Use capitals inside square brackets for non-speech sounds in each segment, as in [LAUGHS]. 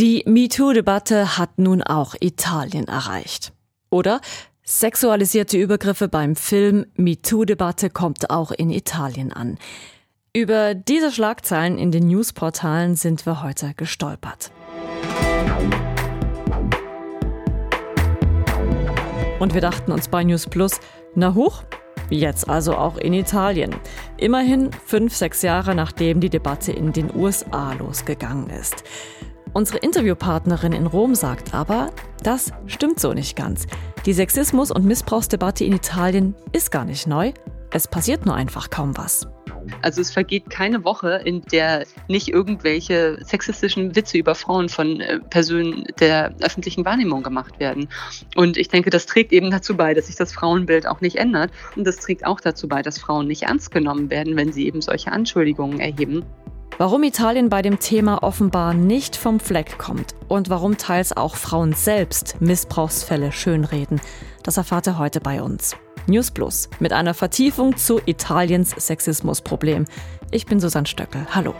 Die MeToo-Debatte hat nun auch Italien erreicht. Oder sexualisierte Übergriffe beim Film MeToo-Debatte kommt auch in Italien an. Über diese Schlagzeilen in den Newsportalen sind wir heute gestolpert. Und wir dachten uns bei News Plus, na hoch, jetzt also auch in Italien. Immerhin fünf, sechs Jahre nachdem die Debatte in den USA losgegangen ist. Unsere Interviewpartnerin in Rom sagt aber, das stimmt so nicht ganz. Die Sexismus- und Missbrauchsdebatte in Italien ist gar nicht neu. Es passiert nur einfach kaum was. Also es vergeht keine Woche, in der nicht irgendwelche sexistischen Witze über Frauen von äh, Personen der öffentlichen Wahrnehmung gemacht werden. Und ich denke, das trägt eben dazu bei, dass sich das Frauenbild auch nicht ändert. Und das trägt auch dazu bei, dass Frauen nicht ernst genommen werden, wenn sie eben solche Anschuldigungen erheben. Warum Italien bei dem Thema offenbar nicht vom Fleck kommt und warum teils auch Frauen selbst Missbrauchsfälle schönreden, das erfahrt ihr heute bei uns. News Plus mit einer Vertiefung zu Italiens Sexismusproblem. Ich bin Susanne Stöckel. Hallo.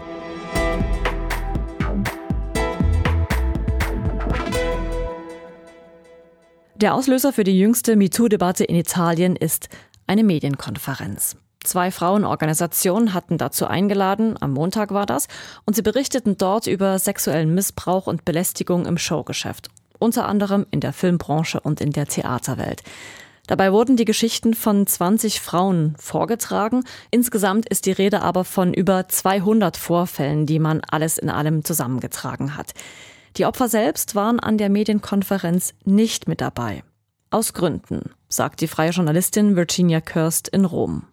Der Auslöser für die jüngste MeToo-Debatte in Italien ist eine Medienkonferenz. Zwei Frauenorganisationen hatten dazu eingeladen, am Montag war das, und sie berichteten dort über sexuellen Missbrauch und Belästigung im Showgeschäft, unter anderem in der Filmbranche und in der Theaterwelt. Dabei wurden die Geschichten von 20 Frauen vorgetragen. Insgesamt ist die Rede aber von über 200 Vorfällen, die man alles in allem zusammengetragen hat. Die Opfer selbst waren an der Medienkonferenz nicht mit dabei. Aus Gründen, sagt die freie Journalistin Virginia Kirst in Rom.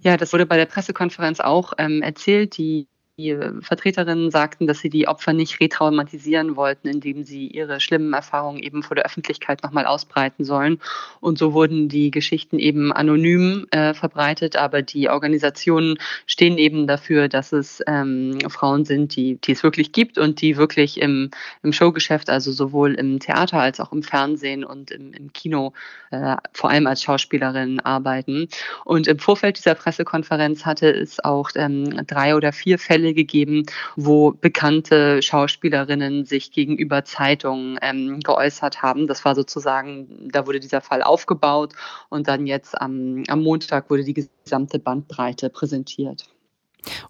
Ja, das wurde bei der Pressekonferenz auch ähm, erzählt. Die die Vertreterinnen sagten, dass sie die Opfer nicht retraumatisieren wollten, indem sie ihre schlimmen Erfahrungen eben vor der Öffentlichkeit nochmal ausbreiten sollen. Und so wurden die Geschichten eben anonym äh, verbreitet, aber die Organisationen stehen eben dafür, dass es ähm, Frauen sind, die, die es wirklich gibt und die wirklich im, im Showgeschäft, also sowohl im Theater als auch im Fernsehen und im, im Kino, äh, vor allem als Schauspielerinnen arbeiten. Und im Vorfeld dieser Pressekonferenz hatte es auch ähm, drei oder vier Fälle Fälle gegeben, wo bekannte Schauspielerinnen sich gegenüber Zeitungen ähm, geäußert haben. Das war sozusagen, da wurde dieser Fall aufgebaut und dann jetzt am, am Montag wurde die gesamte Bandbreite präsentiert.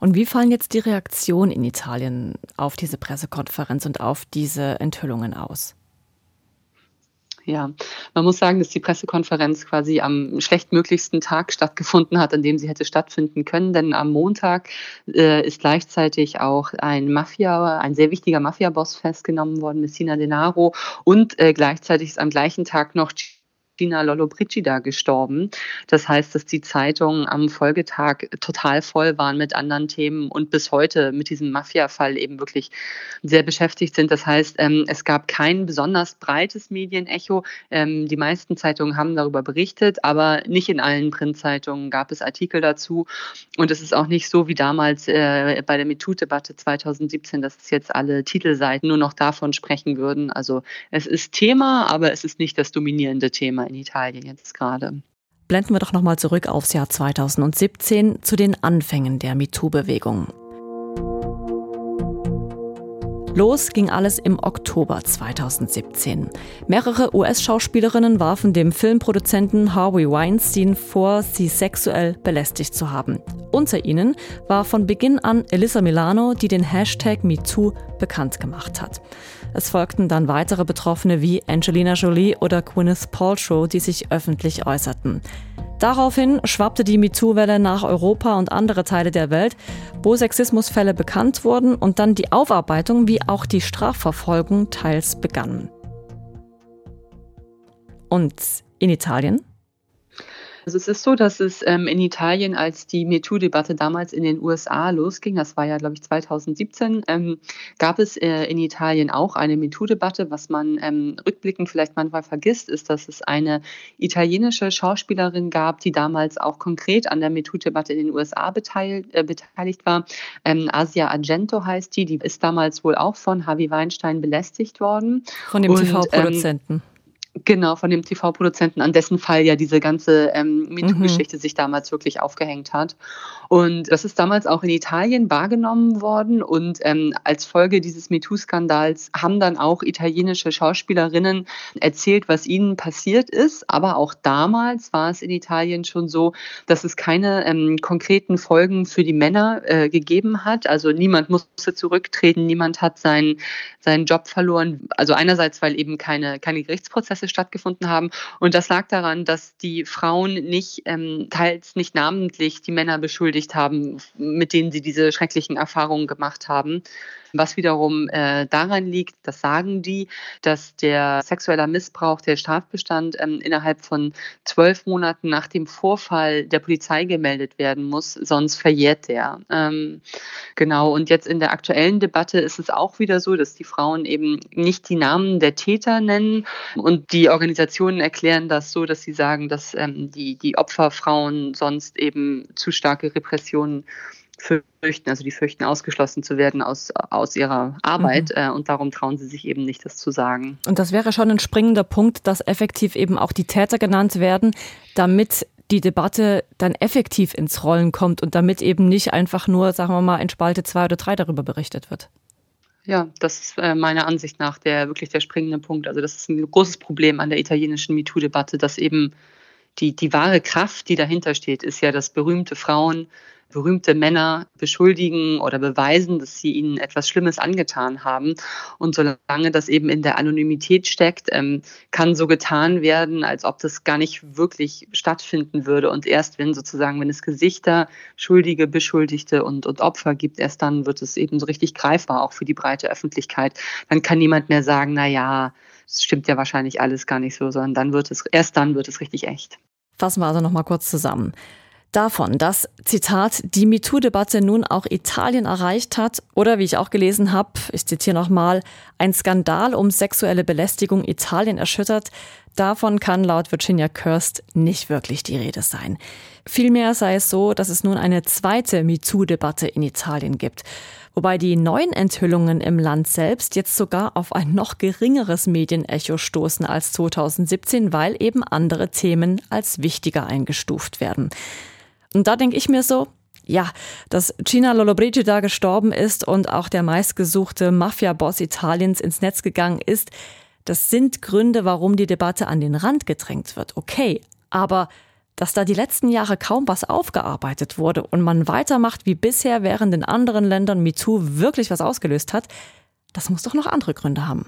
Und wie fallen jetzt die Reaktionen in Italien auf diese Pressekonferenz und auf diese Enthüllungen aus? Ja, man muss sagen, dass die Pressekonferenz quasi am schlechtmöglichsten Tag stattgefunden hat, an dem sie hätte stattfinden können. Denn am Montag äh, ist gleichzeitig auch ein Mafia, ein sehr wichtiger Mafia-Boss festgenommen worden, Messina Denaro. Und äh, gleichzeitig ist am gleichen Tag noch Gina Lollobrigida gestorben. Das heißt, dass die Zeitungen am Folgetag total voll waren mit anderen Themen und bis heute mit diesem Mafia-Fall eben wirklich sehr beschäftigt sind. Das heißt, ähm, es gab kein besonders breites Medienecho. Ähm, die meisten Zeitungen haben darüber berichtet, aber nicht in allen Printzeitungen gab es Artikel dazu. Und es ist auch nicht so wie damals äh, bei der MeToo-Debatte 2017, dass jetzt alle Titelseiten nur noch davon sprechen würden. Also es ist Thema, aber es ist nicht das dominierende Thema in Italien jetzt gerade. Blenden wir doch nochmal zurück aufs Jahr 2017 zu den Anfängen der MeToo-Bewegung. Los ging alles im Oktober 2017. Mehrere US-Schauspielerinnen warfen dem Filmproduzenten Harvey Weinstein vor, sie sexuell belästigt zu haben. Unter ihnen war von Beginn an Elissa Milano, die den Hashtag MeToo bekannt gemacht hat. Es folgten dann weitere Betroffene wie Angelina Jolie oder Gwyneth Paltrow, die sich öffentlich äußerten. Daraufhin schwappte die MeToo-Welle nach Europa und andere Teile der Welt, wo Sexismusfälle bekannt wurden und dann die Aufarbeitung wie auch die Strafverfolgung teils begannen. Und in Italien? Also es ist so, dass es ähm, in Italien, als die MeToo-Debatte damals in den USA losging, das war ja, glaube ich, 2017, ähm, gab es äh, in Italien auch eine MeToo-Debatte. Was man ähm, rückblickend vielleicht manchmal vergisst, ist, dass es eine italienische Schauspielerin gab, die damals auch konkret an der MeToo-Debatte in den USA beteiligt, äh, beteiligt war. Ähm, Asia Argento heißt die, die ist damals wohl auch von Harvey Weinstein belästigt worden. Von dem TV-Produzenten. Genau, von dem TV-Produzenten, an dessen Fall ja diese ganze ähm, MeToo-Geschichte mhm. sich damals wirklich aufgehängt hat. Und das ist damals auch in Italien wahrgenommen worden. Und ähm, als Folge dieses MeToo-Skandals haben dann auch italienische Schauspielerinnen erzählt, was ihnen passiert ist. Aber auch damals war es in Italien schon so, dass es keine ähm, konkreten Folgen für die Männer äh, gegeben hat. Also niemand musste zurücktreten, niemand hat seinen, seinen Job verloren. Also einerseits, weil eben keine, keine Gerichtsprozesse stattgefunden haben. Und das lag daran, dass die Frauen nicht, ähm, teils nicht namentlich die Männer beschuldigt haben, mit denen sie diese schrecklichen Erfahrungen gemacht haben. Was wiederum äh, daran liegt, das sagen die, dass der sexuelle Missbrauch, der Strafbestand ähm, innerhalb von zwölf Monaten nach dem Vorfall der Polizei gemeldet werden muss, sonst verjährt der. Ähm, genau, und jetzt in der aktuellen Debatte ist es auch wieder so, dass die Frauen eben nicht die Namen der Täter nennen und die Organisationen erklären das so, dass sie sagen, dass ähm, die, die Opferfrauen sonst eben zu starke Repressionen fürchten, also die fürchten, ausgeschlossen zu werden aus, aus ihrer Arbeit mhm. äh, und darum trauen sie sich eben nicht, das zu sagen. Und das wäre schon ein springender Punkt, dass effektiv eben auch die Täter genannt werden, damit die Debatte dann effektiv ins Rollen kommt und damit eben nicht einfach nur, sagen wir mal, in Spalte zwei oder drei darüber berichtet wird. Ja, das ist äh, meiner Ansicht nach der wirklich der springende Punkt. Also das ist ein großes Problem an der italienischen MeToo-Debatte, dass eben die, die wahre Kraft, die dahinter steht, ist ja, dass berühmte Frauen berühmte Männer beschuldigen oder beweisen, dass sie ihnen etwas Schlimmes angetan haben. Und solange das eben in der Anonymität steckt, ähm, kann so getan werden, als ob das gar nicht wirklich stattfinden würde. Und erst wenn sozusagen, wenn es Gesichter, Schuldige, Beschuldigte und, und Opfer gibt, erst dann wird es eben so richtig greifbar, auch für die breite Öffentlichkeit. Dann kann niemand mehr sagen, na ja, es stimmt ja wahrscheinlich alles gar nicht so, sondern dann wird es, erst dann wird es richtig echt. Fassen wir also nochmal kurz zusammen. Davon, dass, Zitat, die MeToo-Debatte nun auch Italien erreicht hat oder, wie ich auch gelesen habe, ich zitiere nochmal, ein Skandal um sexuelle Belästigung Italien erschüttert, davon kann laut Virginia Kirst nicht wirklich die Rede sein. Vielmehr sei es so, dass es nun eine zweite MeToo-Debatte in Italien gibt. Wobei die neuen Enthüllungen im Land selbst jetzt sogar auf ein noch geringeres Medienecho stoßen als 2017, weil eben andere Themen als wichtiger eingestuft werden. Und da denke ich mir so, ja, dass Gina Lollobrigida gestorben ist und auch der meistgesuchte Mafia-Boss Italiens ins Netz gegangen ist, das sind Gründe, warum die Debatte an den Rand gedrängt wird. Okay, aber dass da die letzten Jahre kaum was aufgearbeitet wurde und man weitermacht wie bisher, während in anderen Ländern MeToo wirklich was ausgelöst hat, das muss doch noch andere Gründe haben.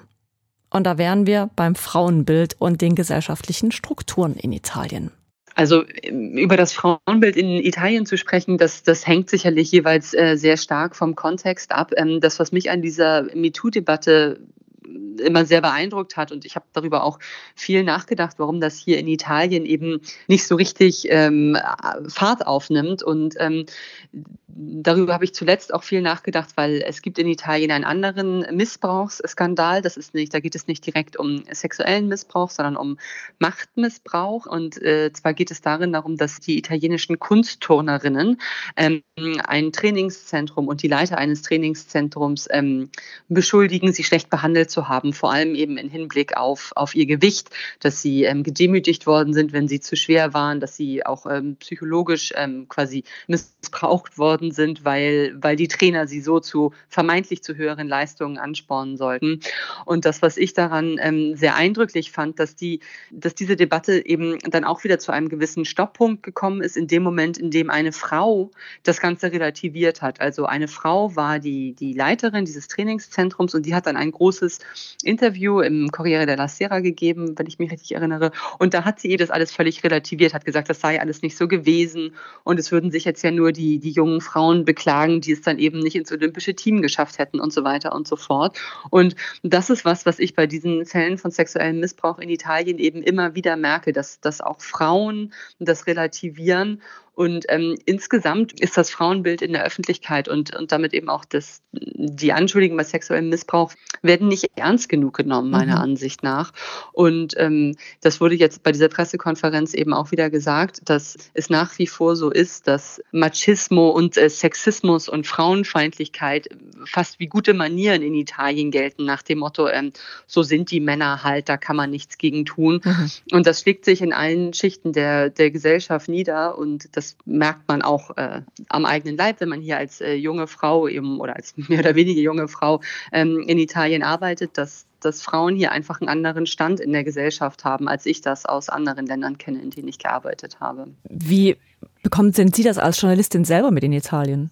Und da wären wir beim Frauenbild und den gesellschaftlichen Strukturen in Italien. Also über das Frauenbild in Italien zu sprechen, das, das hängt sicherlich jeweils äh, sehr stark vom Kontext ab. Ähm, das, was mich an dieser MeToo-Debatte immer sehr beeindruckt hat. Und ich habe darüber auch viel nachgedacht, warum das hier in Italien eben nicht so richtig ähm, Fahrt aufnimmt. Und ähm, darüber habe ich zuletzt auch viel nachgedacht, weil es gibt in Italien einen anderen Missbrauchsskandal. Das ist nicht, da geht es nicht direkt um sexuellen Missbrauch, sondern um Machtmissbrauch. Und äh, zwar geht es darin darum, dass die italienischen Kunstturnerinnen ähm, ein Trainingszentrum und die Leiter eines Trainingszentrums ähm, beschuldigen, sie schlecht behandelt zu haben, vor allem eben im Hinblick auf, auf ihr Gewicht, dass sie ähm, gedemütigt worden sind, wenn sie zu schwer waren, dass sie auch ähm, psychologisch ähm, quasi missbraucht worden sind, weil, weil die Trainer sie so zu vermeintlich zu höheren Leistungen anspornen sollten. Und das, was ich daran ähm, sehr eindrücklich fand, dass, die, dass diese Debatte eben dann auch wieder zu einem gewissen Stopppunkt gekommen ist, in dem Moment, in dem eine Frau das Ganze relativiert hat. Also eine Frau war die, die Leiterin dieses Trainingszentrums und die hat dann ein großes Interview im Corriere della Sera gegeben, wenn ich mich richtig erinnere. Und da hat sie ihr das alles völlig relativiert, hat gesagt, das sei alles nicht so gewesen und es würden sich jetzt ja nur die, die jungen Frauen beklagen, die es dann eben nicht ins olympische Team geschafft hätten und so weiter und so fort. Und das ist was, was ich bei diesen Fällen von sexuellem Missbrauch in Italien eben immer wieder merke, dass, dass auch Frauen das relativieren Und ähm, insgesamt ist das Frauenbild in der Öffentlichkeit und, und damit eben auch das, die Anschuldigungen bei sexuellem Missbrauch werden nicht ernst genug genommen, meiner mhm. Ansicht nach. Und ähm, das wurde jetzt bei dieser Pressekonferenz eben auch wieder gesagt, dass es nach wie vor so ist, dass Machismo und äh, Sexismus und Frauenfeindlichkeit fast wie gute Manieren in Italien gelten, nach dem Motto, ähm, so sind die Männer halt, da kann man nichts gegen tun. Mhm. Und das schlägt sich in allen Schichten der, der Gesellschaft nieder und das merkt man auch äh, am eigenen Leib, wenn man hier als äh, junge Frau eben oder als [LAUGHS] mehr oder weniger junge Frau ähm, in Italien arbeitet, dass dass Frauen hier einfach einen anderen Stand in der Gesellschaft haben, als ich das aus anderen Ländern kenne, in denen ich gearbeitet habe. Wie bekommen denn Sie das als Journalistin selber mit in Italien?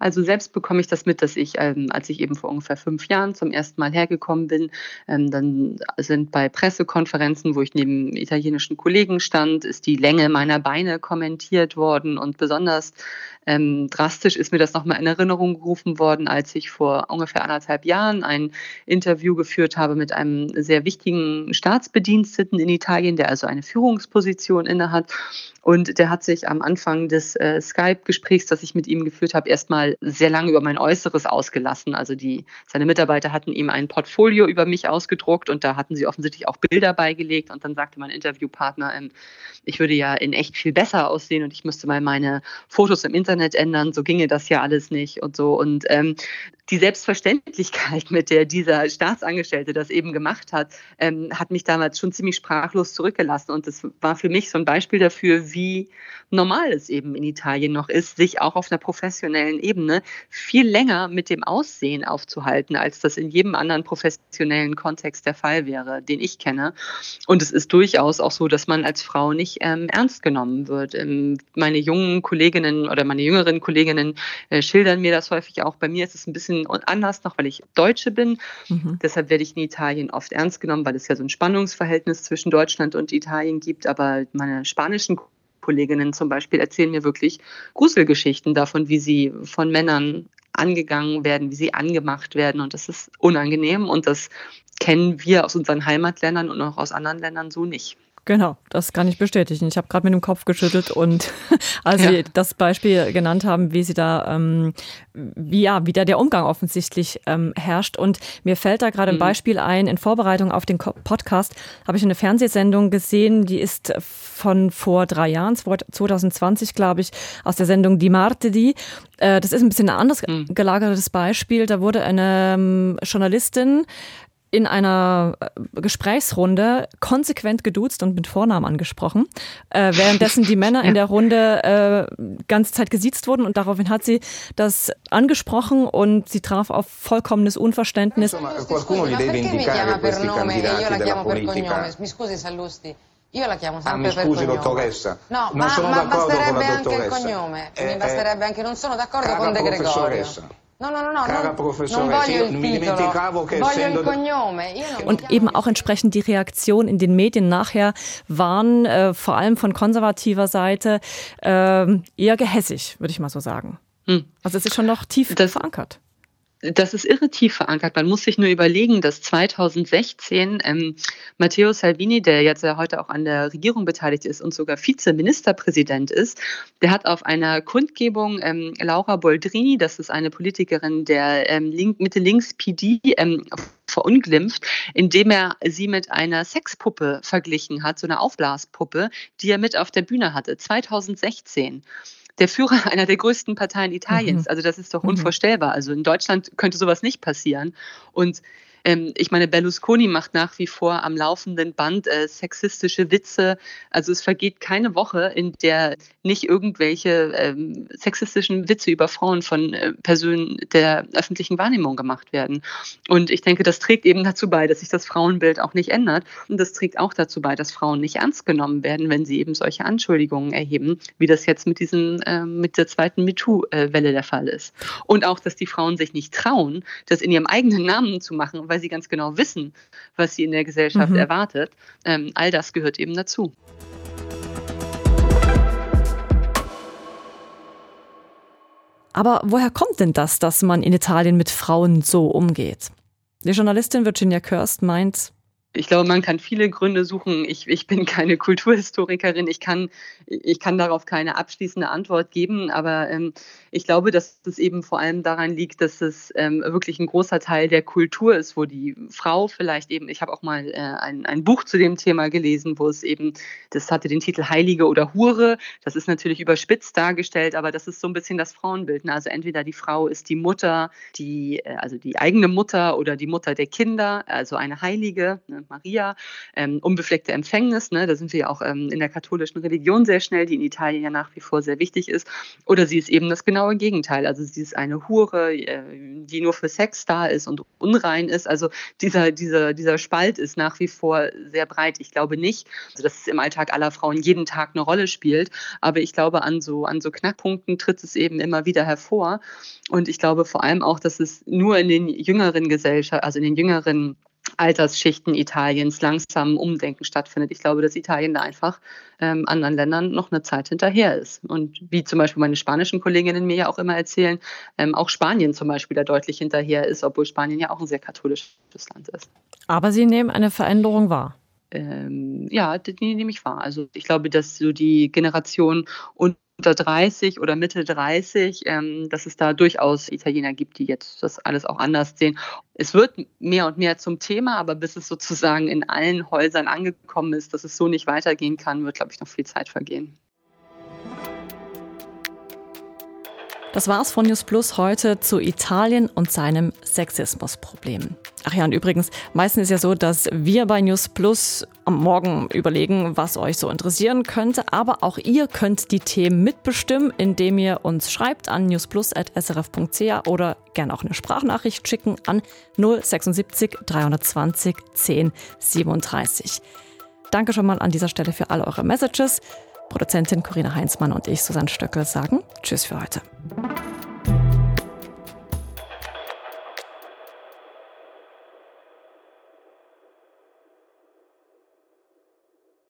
Also selbst bekomme ich das mit, dass ich, ähm, als ich eben vor ungefähr fünf Jahren zum ersten Mal hergekommen bin, ähm, dann sind bei Pressekonferenzen, wo ich neben italienischen Kollegen stand, ist die Länge meiner Beine kommentiert worden und besonders ähm, drastisch ist mir das nochmal in Erinnerung gerufen worden, als ich vor ungefähr anderthalb Jahren ein Interview geführt habe mit einem sehr wichtigen Staatsbediensteten in Italien, der also eine Führungsposition innehat. Und der hat sich am Anfang des äh, Skype-Gesprächs, das ich mit ihm geführt habe, erstmal sehr lange über mein Äußeres ausgelassen. Also die, seine Mitarbeiter hatten ihm ein Portfolio über mich ausgedruckt und da hatten sie offensichtlich auch Bilder beigelegt. Und dann sagte mein Interviewpartner, ähm, ich würde ja in echt viel besser aussehen und ich müsste mal meine Fotos im Internet ändern. So ginge das ja alles nicht und so. Und ähm, die Selbstverständlichkeit, [LAUGHS] mit der dieser Staatsangestellte das eben gemacht hat, ähm, hat mich damals schon ziemlich sprachlos zurückgelassen. Und das war für mich so ein Beispiel dafür, wie normal es eben in Italien noch ist, sich auch auf einer professionellen Ebene viel länger mit dem Aussehen aufzuhalten, als das in jedem anderen professionellen Kontext der Fall wäre, den ich kenne. Und es ist durchaus auch so, dass man als Frau nicht ähm, ernst genommen wird. Ähm, meine jungen Kolleginnen oder meine jüngeren Kolleginnen äh, schildern mir das häufig auch. Bei mir ist es ein bisschen anders noch, weil ich Deutsche bin. Mhm. Deshalb werde ich in Italien oft ernst genommen, weil es ja so ein Spannungsverhältnis zwischen Deutschland und Italien gibt. Aber meine spanischen Kolleginnen zum Beispiel erzählen mir wirklich Gruselgeschichten davon, wie sie von Männern angegangen werden, wie sie angemacht werden. Und das ist unangenehm und das kennen wir aus unseren Heimatländern und auch aus anderen Ländern so nicht. Genau, das kann ich bestätigen. Ich habe gerade mit dem Kopf geschüttelt und [LAUGHS] als ja. Sie das Beispiel genannt haben, wie Sie da, ähm, wie ja, wie da der Umgang offensichtlich ähm, herrscht. Und mir fällt da gerade ein mhm. Beispiel ein. In Vorbereitung auf den Podcast habe ich eine Fernsehsendung gesehen, die ist von vor drei Jahren, 2020 glaube ich, aus der Sendung Die Martedi. Äh, das ist ein bisschen ein anders mhm. gelagertes Beispiel. Da wurde eine ähm, Journalistin in einer äh, Gesprächsrunde konsequent geduzt und mit Vornamen angesprochen, äh, währenddessen die Männer ja. [LAUGHS] in der Runde äh, ganze Zeit gesiezt wurden und daraufhin hat sie das angesprochen und sie traf auf vollkommenes Unverständnis. Io la chiamo sempre ah, mi scusi, per dottoressa. No, non ma, sono ma basterebbe anche il cognome. Eh, mi basterebbe anche, non sono d'accordo con De Gregorio. No, no, no, Cara non, io mi dimenticavo che essendo... Und eben auch entsprechend die Reaktion in den Medien nachher waren äh, vor allem von konservativer Seite äh, eher gehässig, würde ich mal so sagen. Hm. Also es ist schon noch tief das, verankert das ist irre tief verankert. Man muss sich nur überlegen, dass 2016 ähm, Matteo Salvini, der jetzt ja heute auch an der Regierung beteiligt ist und sogar Vizeministerpräsident ist, der hat auf einer Kundgebung ähm, Laura Boldrini, das ist eine Politikerin der ähm, Link, Mitte-Links-PD, ähm, verunglimpft, indem er sie mit einer Sexpuppe verglichen hat, so einer Aufblaspuppe, die er mit auf der Bühne hatte, 2016 der Führer [LAUGHS] einer der größten Parteien Italiens. Mhm. Also das ist doch mhm. unvorstellbar. Also in Deutschland könnte sowas nicht passieren. Und ähm, ich meine, Berlusconi macht nach wie vor am laufenden Band äh, sexistische Witze. Also es vergeht keine Woche, in der nicht irgendwelche ähm, sexistischen Witze über Frauen von äh, Personen der öffentlichen Wahrnehmung gemacht werden. Und ich denke, das trägt eben dazu bei, dass sich das Frauenbild auch nicht ändert. Und das trägt auch dazu bei, dass Frauen nicht ernst genommen werden, wenn sie eben solche Anschuldigungen erheben, wie das jetzt mit diesen, äh, mit der zweiten MeToo-Welle der Fall ist. Und auch, dass die Frauen sich nicht trauen, das in ihrem eigenen Namen zu machen, weil sie ganz genau wissen, was sie in der Gesellschaft mhm. erwartet. Ähm, all das gehört eben dazu. Aber woher kommt denn das, dass man in Italien mit Frauen so umgeht? Die Journalistin Virginia Kirst meint, Ich glaube, man kann viele Gründe suchen. Ich, ich bin keine [LAUGHS] Kulturhistorikerin. Ich kann, ich kann darauf keine abschließende Antwort geben. Aber ähm, ich glaube, dass es eben vor allem daran liegt, dass es ähm, wirklich ein großer Teil der Kultur ist, wo die Frau vielleicht eben, ich habe auch mal äh, ein, ein Buch zu dem Thema gelesen, wo es eben, das hatte den Titel Heilige oder Hure. Das ist natürlich überspitzt dargestellt, aber das ist so ein bisschen das Frauenbild. Ne? Also entweder die Frau ist die Mutter, die, äh, also die eigene Mutter oder die Mutter der Kinder, also eine Heilige. Ne? Maria, ähm, unbefleckte Empfängnis, ne, da sind wir ja auch ähm, in der katholischen Religion sehr schnell, die in Italien ja nach wie vor sehr wichtig ist. Oder sie ist eben das genaue Gegenteil. Also sie ist eine Hure, äh, die nur für Sex da ist und unrein ist. Also dieser, dieser, dieser Spalt ist nach wie vor sehr breit. Ich glaube nicht, also dass es im Alltag aller Frauen jeden Tag eine Rolle spielt, aber ich glaube, an so, an so Knackpunkten tritt es eben immer wieder hervor. Und ich glaube vor allem auch, dass es nur in den jüngeren Gesellschaften, also in den jüngeren Altersschichten Italiens langsam Umdenken stattfindet. Ich glaube, dass Italien da einfach ähm, anderen Ländern noch eine Zeit hinterher ist. Und wie zum Beispiel meine spanischen Kolleginnen mir ja auch immer erzählen, ähm, auch Spanien zum Beispiel da deutlich hinterher ist, obwohl Spanien ja auch ein sehr katholisches Land ist. Aber Sie nehmen eine Veränderung wahr. Ähm, ja, die, die nehme ich wahr. Also ich glaube, dass so die Generation und unter 30 oder Mitte 30, ähm, dass es da durchaus Italiener gibt, die jetzt das alles auch anders sehen. Es wird mehr und mehr zum Thema, aber bis es sozusagen in allen Häusern angekommen ist, dass es so nicht weitergehen kann, wird, glaube ich, noch viel Zeit vergehen. Das war's von News Plus heute zu Italien und seinem Sexismusproblem. Ach ja, und übrigens, meistens ist ja so, dass wir bei News Plus am Morgen überlegen, was euch so interessieren könnte, aber auch ihr könnt die Themen mitbestimmen, indem ihr uns schreibt an newsplus.srf.ch oder gerne auch eine Sprachnachricht schicken an 076 320 10 37. Danke schon mal an dieser Stelle für all eure Messages. Produzentin Corinna Heinzmann und ich, Susanne Stöckel, sagen Tschüss für heute.